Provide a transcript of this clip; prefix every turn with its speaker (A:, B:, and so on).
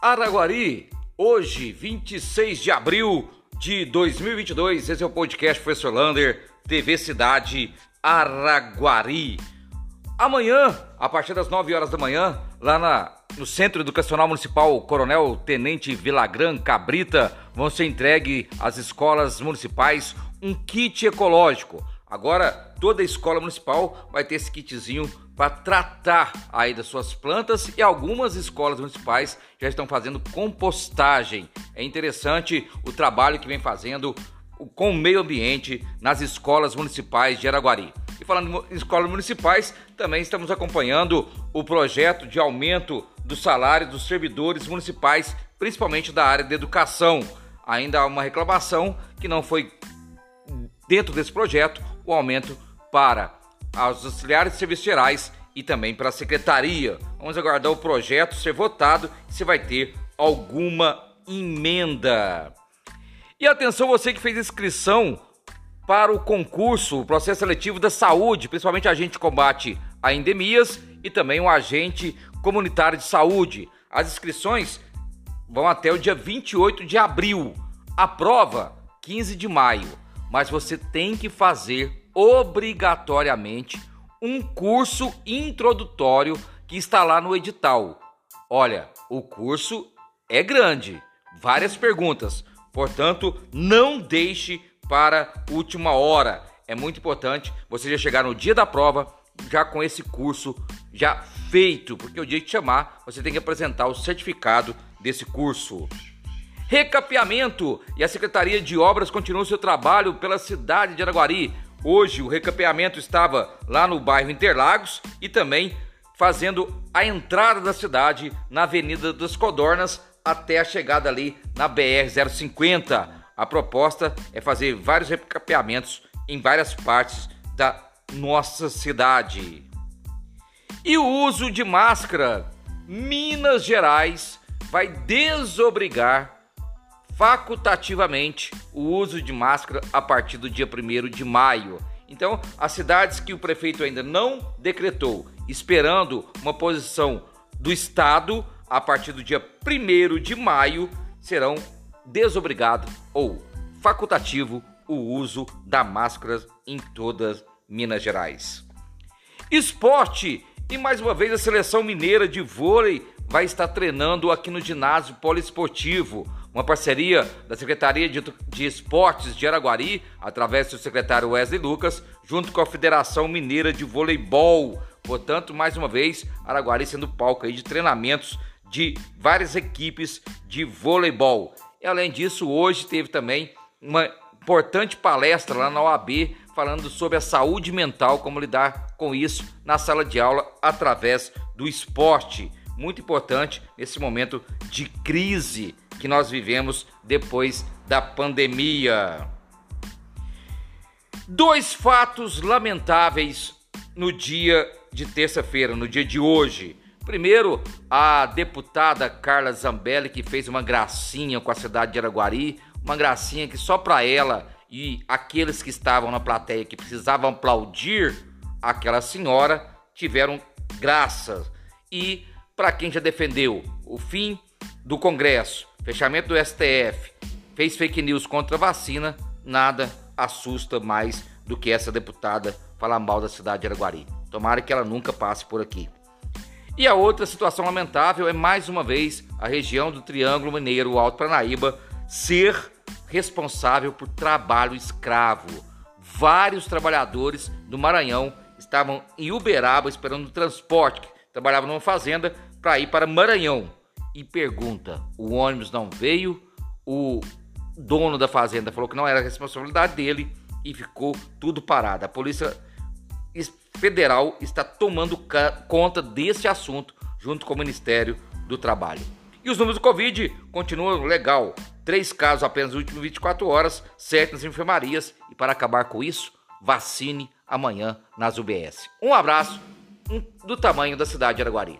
A: Araguari, hoje, 26 de abril de 2022. Esse é o podcast Professor Lander, TV Cidade Araguari. Amanhã, a partir das 9 horas da manhã, lá na, no Centro Educacional Municipal Coronel Tenente Vilagran Cabrita, vão ser entregues às escolas municipais um kit ecológico. Agora, toda escola municipal vai ter esse kitzinho para tratar aí das suas plantas e algumas escolas municipais já estão fazendo compostagem. É interessante o trabalho que vem fazendo com o meio ambiente nas escolas municipais de Araguari. E falando em escolas municipais, também estamos acompanhando o projeto de aumento do salário dos servidores municipais, principalmente da área de educação. Ainda há uma reclamação que não foi dentro desse projeto o aumento para aos auxiliares gerais e também para a secretaria. Vamos aguardar o projeto ser votado se vai ter alguma emenda. E atenção você que fez inscrição para o concurso, o processo seletivo da saúde, principalmente agente de combate a endemias e também um agente comunitário de saúde. As inscrições vão até o dia 28 de abril. A prova 15 de maio, mas você tem que fazer obrigatoriamente um curso introdutório que está lá no edital. Olha, o curso é grande, várias perguntas, portanto, não deixe para última hora. É muito importante você já chegar no dia da prova já com esse curso já feito, porque o dia que chamar, você tem que apresentar o certificado desse curso. Recapeamento e a Secretaria de Obras continua seu trabalho pela cidade de Araguari Hoje o recapeamento estava lá no bairro Interlagos e também fazendo a entrada da cidade na Avenida das Codornas até a chegada ali na BR 050. A proposta é fazer vários recapeamentos em várias partes da nossa cidade. E o uso de máscara, Minas Gerais vai desobrigar facultativamente o uso de máscara a partir do dia 1 de maio. Então, as cidades que o prefeito ainda não decretou, esperando uma posição do Estado, a partir do dia 1 de maio, serão desobrigados ou facultativo o uso da máscara em todas Minas Gerais. Esporte e mais uma vez a seleção mineira de vôlei vai estar treinando aqui no ginásio poliesportivo uma parceria da Secretaria de, Esportes de Araguari, através do secretário Wesley Lucas, junto com a Federação Mineira de Voleibol. Portanto, mais uma vez, Araguari sendo palco aí de treinamentos de várias equipes de voleibol. E além disso, hoje teve também uma importante palestra lá na OAB falando sobre a saúde mental, como lidar com isso na sala de aula através do esporte. Muito importante nesse momento de crise que nós vivemos depois da pandemia. Dois fatos lamentáveis no dia de terça-feira, no dia de hoje. Primeiro, a deputada Carla Zambelli, que fez uma gracinha com a cidade de Araguari, uma gracinha que só para ela e aqueles que estavam na plateia que precisavam aplaudir aquela senhora tiveram graças. E para quem já defendeu o fim do Congresso, fechamento do STF, fez fake news contra a vacina, nada assusta mais do que essa deputada falar mal da cidade de Araguari. Tomara que ela nunca passe por aqui. E a outra situação lamentável é mais uma vez a região do Triângulo Mineiro Alto Paranaíba ser responsável por trabalho escravo. Vários trabalhadores do Maranhão estavam em Uberaba esperando transporte, trabalhavam numa fazenda para ir para Maranhão e pergunta: o ônibus não veio, o dono da fazenda falou que não era responsabilidade dele e ficou tudo parado. A Polícia Federal está tomando conta desse assunto junto com o Ministério do Trabalho. E os números do Covid continuam legal. Três casos apenas nas últimas 24 horas, sete nas enfermarias. E para acabar com isso, vacine amanhã nas UBS. Um abraço do tamanho da cidade de Araguari.